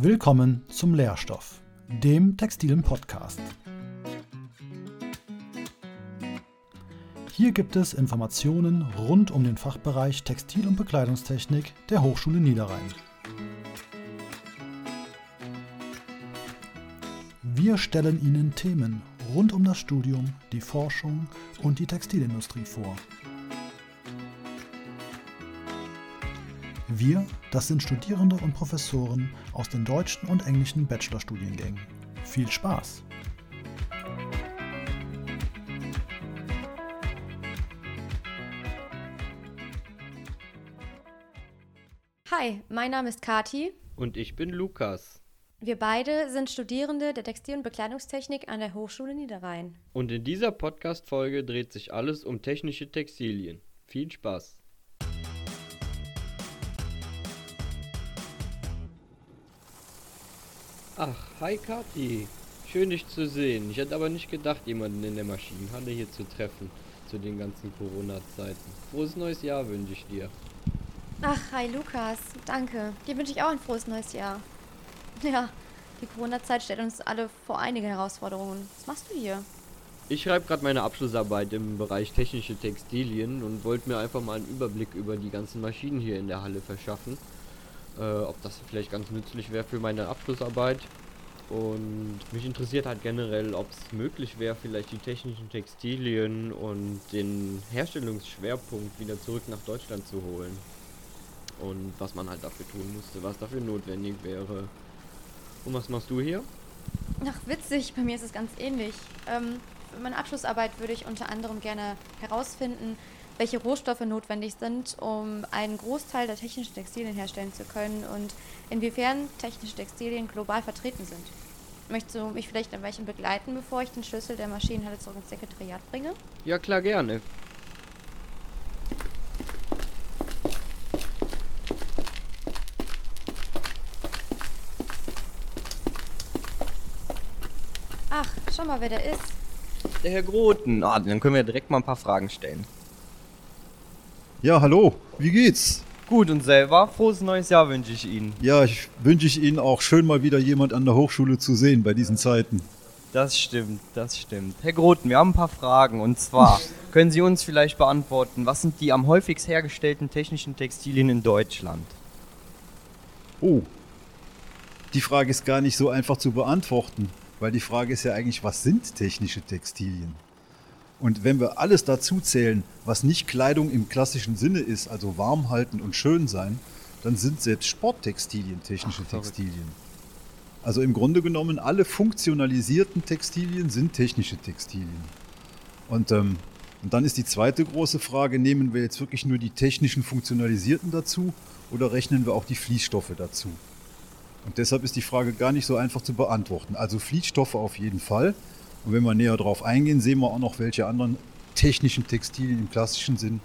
Willkommen zum Lehrstoff, dem textilen Podcast. Hier gibt es Informationen rund um den Fachbereich Textil- und Bekleidungstechnik der Hochschule Niederrhein. Wir stellen Ihnen Themen rund um das Studium, die Forschung und die Textilindustrie vor. Wir, das sind Studierende und Professoren aus den deutschen und englischen Bachelorstudiengängen. Viel Spaß! Hi, mein Name ist Kati. Und ich bin Lukas. Wir beide sind Studierende der Textil- und Bekleidungstechnik an der Hochschule Niederrhein. Und in dieser Podcast-Folge dreht sich alles um technische Textilien. Viel Spaß! Ach, hi Kati. Schön dich zu sehen. Ich hätte aber nicht gedacht, jemanden in der Maschinenhalle hier zu treffen. Zu den ganzen Corona-Zeiten. Frohes neues Jahr wünsche ich dir. Ach, hi Lukas. Danke. Dir wünsche ich auch ein frohes neues Jahr. Ja, die Corona-Zeit stellt uns alle vor einige Herausforderungen. Was machst du hier? Ich schreibe gerade meine Abschlussarbeit im Bereich technische Textilien und wollte mir einfach mal einen Überblick über die ganzen Maschinen hier in der Halle verschaffen äh, ob das vielleicht ganz nützlich wäre für meine Abschlussarbeit. Und mich interessiert halt generell, ob es möglich wäre, vielleicht die technischen Textilien und den Herstellungsschwerpunkt wieder zurück nach Deutschland zu holen. Und was man halt dafür tun müsste, was dafür notwendig wäre. Und was machst du hier? Ach, witzig, bei mir ist es ganz ähnlich. Ähm, für meine Abschlussarbeit würde ich unter anderem gerne herausfinden, welche Rohstoffe notwendig sind, um einen Großteil der technischen Textilien herstellen zu können und inwiefern technische Textilien global vertreten sind. Möchtest du mich vielleicht ein Weilchen begleiten, bevor ich den Schlüssel der Maschinenhalle zurück ins Sekretariat bringe? Ja, klar, gerne. Ach, schau mal, wer da ist. Der Herr Groten. Ah, dann können wir direkt mal ein paar Fragen stellen. Ja, hallo, wie geht's? Gut und selber? Frohes neues Jahr wünsche ich Ihnen. Ja, ich wünsche ich Ihnen auch schön mal wieder jemand an der Hochschule zu sehen bei diesen Zeiten. Das stimmt, das stimmt. Herr Groten, wir haben ein paar Fragen und zwar können Sie uns vielleicht beantworten, was sind die am häufigst hergestellten technischen Textilien in Deutschland? Oh, die Frage ist gar nicht so einfach zu beantworten, weil die Frage ist ja eigentlich, was sind technische Textilien? Und wenn wir alles dazu zählen, was nicht Kleidung im klassischen Sinne ist, also warm halten und schön sein, dann sind selbst Sporttextilien technische Ach, Textilien. Also im Grunde genommen, alle funktionalisierten Textilien sind technische Textilien. Und, ähm, und dann ist die zweite große Frage, nehmen wir jetzt wirklich nur die technischen funktionalisierten dazu oder rechnen wir auch die Fließstoffe dazu? Und deshalb ist die Frage gar nicht so einfach zu beantworten. Also Fließstoffe auf jeden Fall. Und wenn wir näher darauf eingehen, sehen wir auch noch, welche anderen technischen Textilien im klassischen Sinn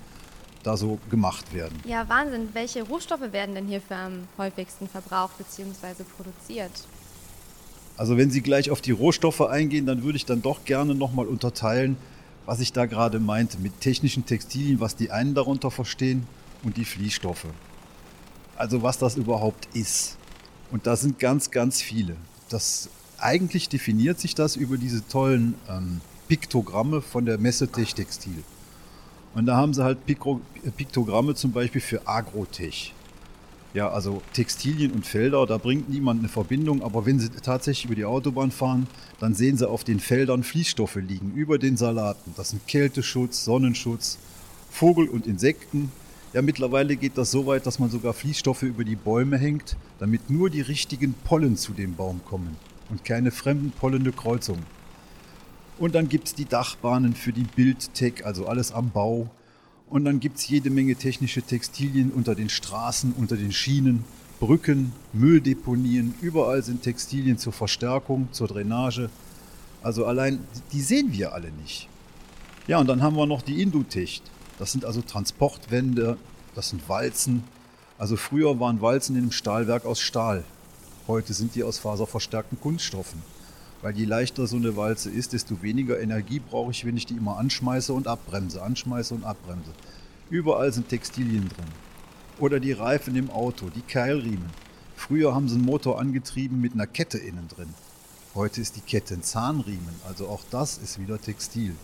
da so gemacht werden. Ja, Wahnsinn. Welche Rohstoffe werden denn hierfür am häufigsten verbraucht bzw. produziert? Also wenn Sie gleich auf die Rohstoffe eingehen, dann würde ich dann doch gerne nochmal unterteilen, was ich da gerade meinte mit technischen Textilien, was die einen darunter verstehen und die Fließstoffe. Also was das überhaupt ist. Und da sind ganz, ganz viele. Das eigentlich definiert sich das über diese tollen ähm, Piktogramme von der Messe Tech Textil. Und da haben sie halt Pikro Piktogramme zum Beispiel für Agrotech. Ja, also Textilien und Felder, da bringt niemand eine Verbindung, aber wenn sie tatsächlich über die Autobahn fahren, dann sehen sie auf den Feldern Fließstoffe liegen, über den Salaten. Das sind Kälteschutz, Sonnenschutz, Vogel- und Insekten. Ja, mittlerweile geht das so weit, dass man sogar Fließstoffe über die Bäume hängt, damit nur die richtigen Pollen zu dem Baum kommen und keine fremden pollende Kreuzungen. Und dann gibt es die Dachbahnen für die Bildtech, also alles am Bau. Und dann gibt es jede Menge technische Textilien unter den Straßen, unter den Schienen, Brücken, Mülldeponien. Überall sind Textilien zur Verstärkung, zur Drainage. Also allein, die sehen wir alle nicht. Ja, und dann haben wir noch die Indutech. Das sind also Transportwände, das sind Walzen. Also früher waren Walzen in einem Stahlwerk aus Stahl. Heute sind die aus faserverstärkten Kunststoffen. Weil je leichter so eine Walze ist, desto weniger Energie brauche ich, wenn ich die immer anschmeiße und abbremse, anschmeiße und abbremse. Überall sind Textilien drin. Oder die Reifen im Auto, die Keilriemen. Früher haben sie einen Motor angetrieben mit einer Kette innen drin. Heute ist die Kette ein Zahnriemen, also auch das ist wieder Textil.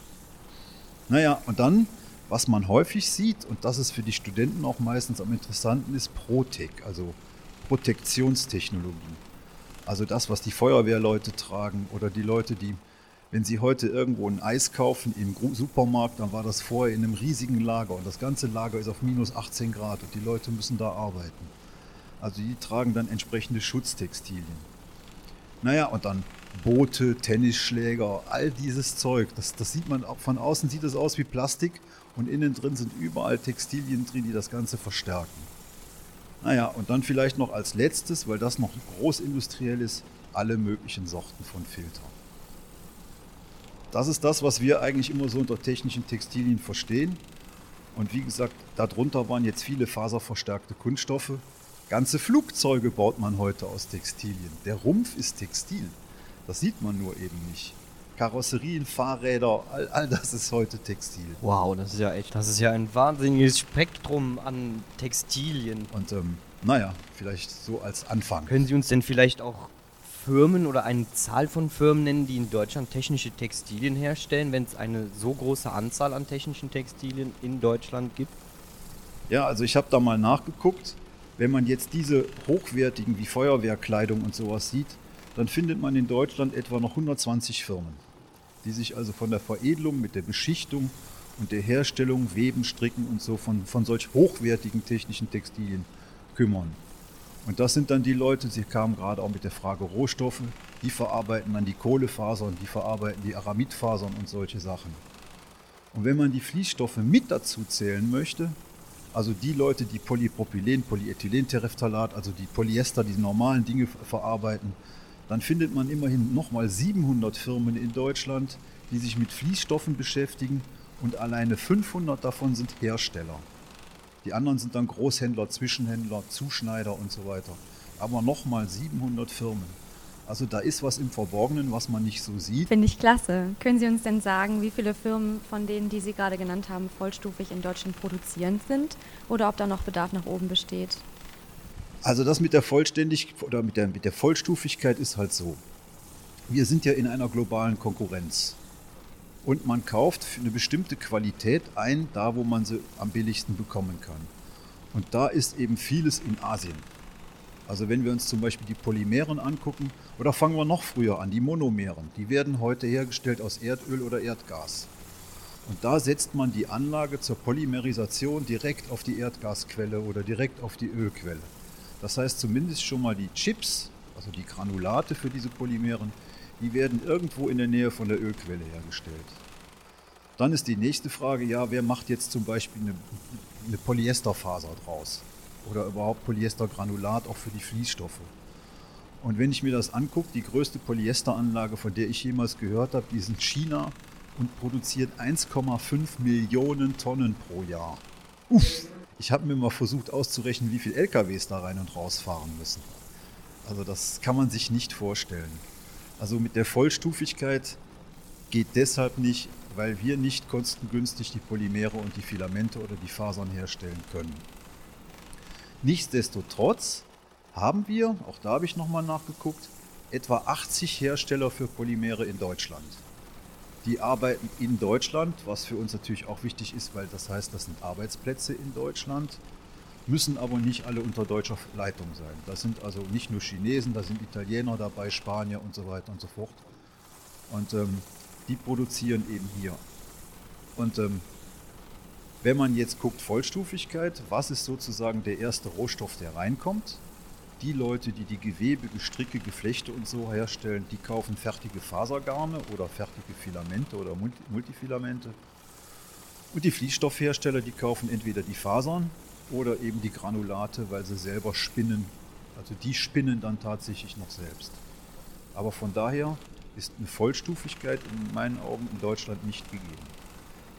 Naja, und dann, was man häufig sieht, und das ist für die Studenten auch meistens am interessanten, ist Protec, also Protektionstechnologie. Also das, was die Feuerwehrleute tragen oder die Leute, die, wenn sie heute irgendwo ein Eis kaufen im Supermarkt, dann war das vorher in einem riesigen Lager und das ganze Lager ist auf minus 18 Grad und die Leute müssen da arbeiten. Also die tragen dann entsprechende Schutztextilien. Naja, und dann Boote, Tennisschläger, all dieses Zeug. Das, das sieht man, von außen sieht es aus wie Plastik und innen drin sind überall Textilien drin, die das Ganze verstärken. Naja, und dann vielleicht noch als letztes, weil das noch großindustriell ist, alle möglichen Sorten von Filtern. Das ist das, was wir eigentlich immer so unter technischen Textilien verstehen. Und wie gesagt, darunter waren jetzt viele faserverstärkte Kunststoffe. Ganze Flugzeuge baut man heute aus Textilien. Der Rumpf ist Textil. Das sieht man nur eben nicht. Karosserien, Fahrräder, all, all das ist heute Textil. Wow, das ist ja echt, das ist ja ein wahnsinniges Spektrum an Textilien. Und ähm, naja, vielleicht so als Anfang. Können Sie uns denn vielleicht auch Firmen oder eine Zahl von Firmen nennen, die in Deutschland technische Textilien herstellen, wenn es eine so große Anzahl an technischen Textilien in Deutschland gibt? Ja, also ich habe da mal nachgeguckt. Wenn man jetzt diese hochwertigen wie Feuerwehrkleidung und sowas sieht, dann findet man in Deutschland etwa noch 120 Firmen die sich also von der Veredelung mit der Beschichtung und der Herstellung, Weben, Stricken und so von, von solch hochwertigen technischen Textilien kümmern. Und das sind dann die Leute, Sie kamen gerade auch mit der Frage Rohstoffe, die verarbeiten dann die Kohlefasern, die verarbeiten die Aramidfasern und solche Sachen. Und wenn man die Fließstoffe mit dazu zählen möchte, also die Leute, die Polypropylen, Polyethylentereftalat, also die Polyester, die normalen Dinge verarbeiten, dann findet man immerhin nochmal 700 Firmen in Deutschland, die sich mit Fließstoffen beschäftigen und alleine 500 davon sind Hersteller. Die anderen sind dann Großhändler, Zwischenhändler, Zuschneider und so weiter. Aber nochmal 700 Firmen. Also da ist was im Verborgenen, was man nicht so sieht. Finde ich klasse. Können Sie uns denn sagen, wie viele Firmen von denen, die Sie gerade genannt haben, vollstufig in Deutschland produzierend sind oder ob da noch Bedarf nach oben besteht? Also das mit der Vollständigkeit oder mit der, mit der Vollstufigkeit ist halt so. Wir sind ja in einer globalen Konkurrenz. Und man kauft für eine bestimmte Qualität ein, da wo man sie am billigsten bekommen kann. Und da ist eben vieles in Asien. Also wenn wir uns zum Beispiel die Polymeren angucken, oder fangen wir noch früher an, die Monomeren, die werden heute hergestellt aus Erdöl oder Erdgas. Und da setzt man die Anlage zur Polymerisation direkt auf die Erdgasquelle oder direkt auf die Ölquelle. Das heißt zumindest schon mal die Chips, also die Granulate für diese Polymeren, die werden irgendwo in der Nähe von der Ölquelle hergestellt. Dann ist die nächste Frage, ja, wer macht jetzt zum Beispiel eine, eine Polyesterfaser draus? Oder überhaupt Polyestergranulat auch für die Fließstoffe? Und wenn ich mir das angucke, die größte Polyesteranlage, von der ich jemals gehört habe, die ist in China und produziert 1,5 Millionen Tonnen pro Jahr. Uff! Ich habe mir mal versucht auszurechnen, wie viele LKWs da rein und raus fahren müssen. Also das kann man sich nicht vorstellen. Also mit der Vollstufigkeit geht deshalb nicht, weil wir nicht kostengünstig die Polymere und die Filamente oder die Fasern herstellen können. Nichtsdestotrotz haben wir, auch da habe ich nochmal nachgeguckt, etwa 80 Hersteller für Polymere in Deutschland. Die arbeiten in Deutschland, was für uns natürlich auch wichtig ist, weil das heißt, das sind Arbeitsplätze in Deutschland, müssen aber nicht alle unter deutscher Leitung sein. Das sind also nicht nur Chinesen, da sind Italiener dabei, Spanier und so weiter und so fort. Und ähm, die produzieren eben hier. Und ähm, wenn man jetzt guckt, Vollstufigkeit, was ist sozusagen der erste Rohstoff, der reinkommt? Die Leute, die die Gewebe, Gestricke, Geflechte und so herstellen, die kaufen fertige Fasergarne oder fertige Filamente oder Multifilamente. Und die Fließstoffhersteller, die kaufen entweder die Fasern oder eben die Granulate, weil sie selber spinnen. Also die spinnen dann tatsächlich noch selbst. Aber von daher ist eine Vollstufigkeit in meinen Augen in Deutschland nicht gegeben.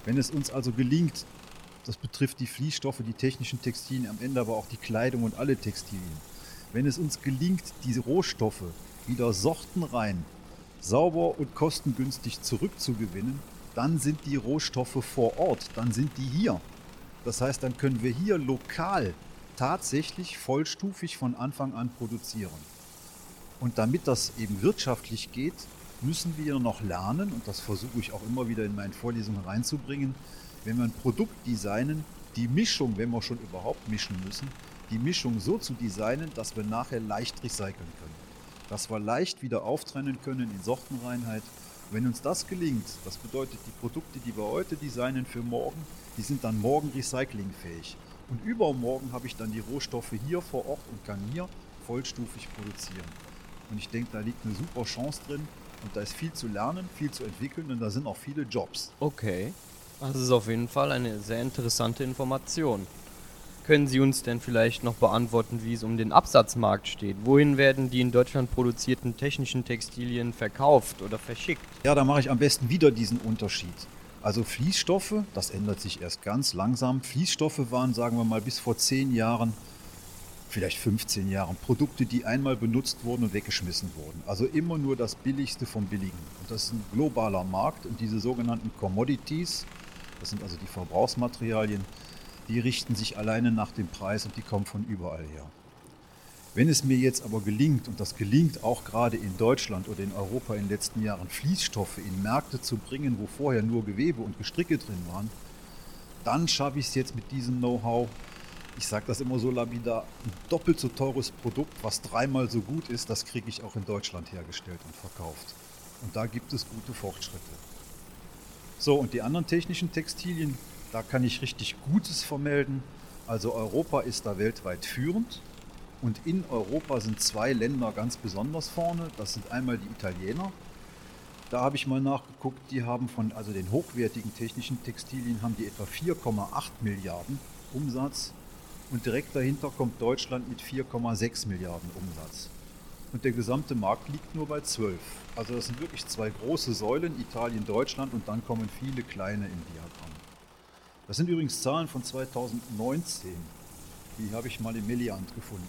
Wenn es uns also gelingt, das betrifft die Fließstoffe, die technischen Textilien, am Ende aber auch die Kleidung und alle Textilien, wenn es uns gelingt, diese Rohstoffe wieder sortenrein, sauber und kostengünstig zurückzugewinnen, dann sind die Rohstoffe vor Ort, dann sind die hier. Das heißt, dann können wir hier lokal tatsächlich vollstufig von Anfang an produzieren. Und damit das eben wirtschaftlich geht, müssen wir noch lernen, und das versuche ich auch immer wieder in meinen Vorlesungen reinzubringen, wenn wir ein Produkt designen, die Mischung, wenn wir schon überhaupt mischen müssen, die Mischung so zu designen, dass wir nachher leicht recyceln können. Dass wir leicht wieder auftrennen können in Sortenreinheit. Wenn uns das gelingt, das bedeutet, die Produkte, die wir heute designen für morgen, die sind dann morgen recyclingfähig. Und übermorgen habe ich dann die Rohstoffe hier vor Ort und kann hier vollstufig produzieren. Und ich denke, da liegt eine super Chance drin und da ist viel zu lernen, viel zu entwickeln und da sind auch viele Jobs. Okay. Das ist auf jeden Fall eine sehr interessante Information. Können Sie uns denn vielleicht noch beantworten, wie es um den Absatzmarkt steht? Wohin werden die in Deutschland produzierten technischen Textilien verkauft oder verschickt? Ja, da mache ich am besten wieder diesen Unterschied. Also Fließstoffe, das ändert sich erst ganz langsam. Fließstoffe waren, sagen wir mal, bis vor zehn Jahren, vielleicht 15 Jahren, Produkte, die einmal benutzt wurden und weggeschmissen wurden. Also immer nur das Billigste vom Billigen. Und das ist ein globaler Markt und diese sogenannten Commodities, das sind also die Verbrauchsmaterialien, die richten sich alleine nach dem Preis und die kommen von überall her. Wenn es mir jetzt aber gelingt, und das gelingt auch gerade in Deutschland oder in Europa in den letzten Jahren, Fließstoffe in Märkte zu bringen, wo vorher nur Gewebe und Gestricke drin waren, dann schaffe ich es jetzt mit diesem Know-how, ich sage das immer so labidar, ein doppelt so teures Produkt, was dreimal so gut ist, das kriege ich auch in Deutschland hergestellt und verkauft. Und da gibt es gute Fortschritte. So, und die anderen technischen Textilien, da kann ich richtig Gutes vermelden. Also Europa ist da weltweit führend. Und in Europa sind zwei Länder ganz besonders vorne. Das sind einmal die Italiener. Da habe ich mal nachgeguckt, die haben von also den hochwertigen technischen Textilien haben die etwa 4,8 Milliarden Umsatz und direkt dahinter kommt Deutschland mit 4,6 Milliarden Umsatz. Und der gesamte Markt liegt nur bei 12. Also das sind wirklich zwei große Säulen, Italien, Deutschland und dann kommen viele kleine im Diagramm. Das sind übrigens Zahlen von 2019. Die habe ich mal im Meliant gefunden.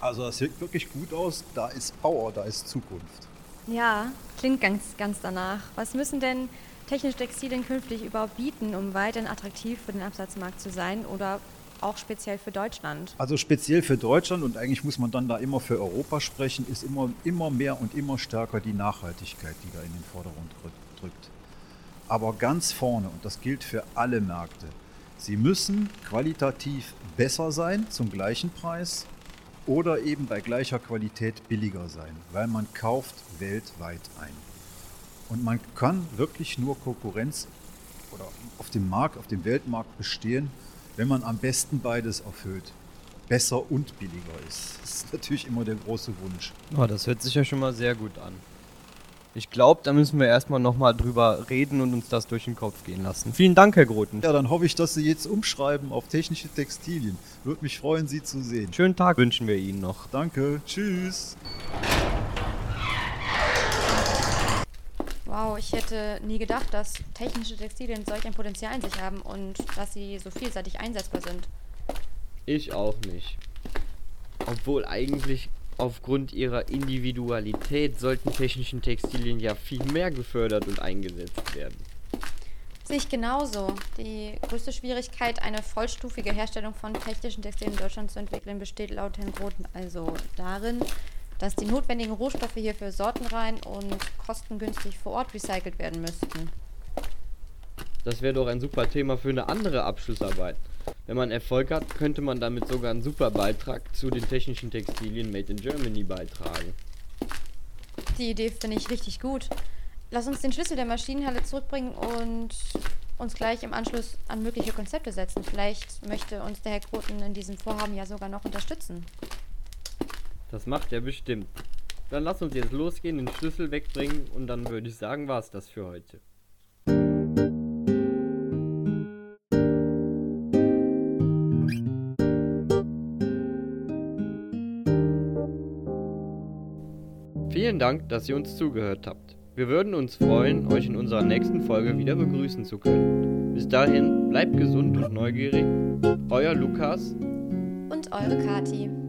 Also das sieht wirklich gut aus. Da ist Power, da ist Zukunft. Ja, klingt ganz, ganz danach. Was müssen denn technische Textilien künftig überhaupt bieten, um weiterhin attraktiv für den Absatzmarkt zu sein oder auch speziell für Deutschland? Also speziell für Deutschland und eigentlich muss man dann da immer für Europa sprechen, ist immer, immer mehr und immer stärker die Nachhaltigkeit, die da in den Vordergrund drückt. Aber ganz vorne, und das gilt für alle Märkte, sie müssen qualitativ besser sein zum gleichen Preis oder eben bei gleicher Qualität billiger sein, weil man kauft weltweit ein. Und man kann wirklich nur Konkurrenz oder auf dem Markt, auf dem Weltmarkt bestehen, wenn man am besten beides erfüllt. Besser und billiger ist. Das ist natürlich immer der große Wunsch. Oh, das hört sich ja schon mal sehr gut an. Ich glaube, da müssen wir erstmal nochmal drüber reden und uns das durch den Kopf gehen lassen. Vielen Dank, Herr Groten. Ja, dann hoffe ich, dass Sie jetzt umschreiben auf technische Textilien. Würde mich freuen, Sie zu sehen. Schönen Tag wünschen wir Ihnen noch. Danke. Tschüss. Wow, ich hätte nie gedacht, dass technische Textilien solch ein Potenzial in sich haben und dass sie so vielseitig einsetzbar sind. Ich auch nicht. Obwohl eigentlich aufgrund ihrer Individualität sollten technischen Textilien ja viel mehr gefördert und eingesetzt werden. Sehe ich genauso. Die größte Schwierigkeit, eine vollstufige Herstellung von technischen Textilien in Deutschland zu entwickeln, besteht laut Herrn Groten also darin, dass die notwendigen Rohstoffe hierfür sortenrein und kostengünstig vor Ort recycelt werden müssten. Das wäre doch ein super Thema für eine andere Abschlussarbeit. Wenn man Erfolg hat, könnte man damit sogar einen super Beitrag zu den technischen Textilien Made in Germany beitragen. Die Idee finde ich richtig gut. Lass uns den Schlüssel der Maschinenhalle zurückbringen und uns gleich im Anschluss an mögliche Konzepte setzen. Vielleicht möchte uns der Herr Kroten in diesem Vorhaben ja sogar noch unterstützen. Das macht er bestimmt. Dann lass uns jetzt losgehen, den Schlüssel wegbringen und dann würde ich sagen, war es das für heute. Vielen Dank, dass ihr uns zugehört habt. Wir würden uns freuen, euch in unserer nächsten Folge wieder begrüßen zu können. Bis dahin, bleibt gesund und neugierig. Euer Lukas und eure Kati.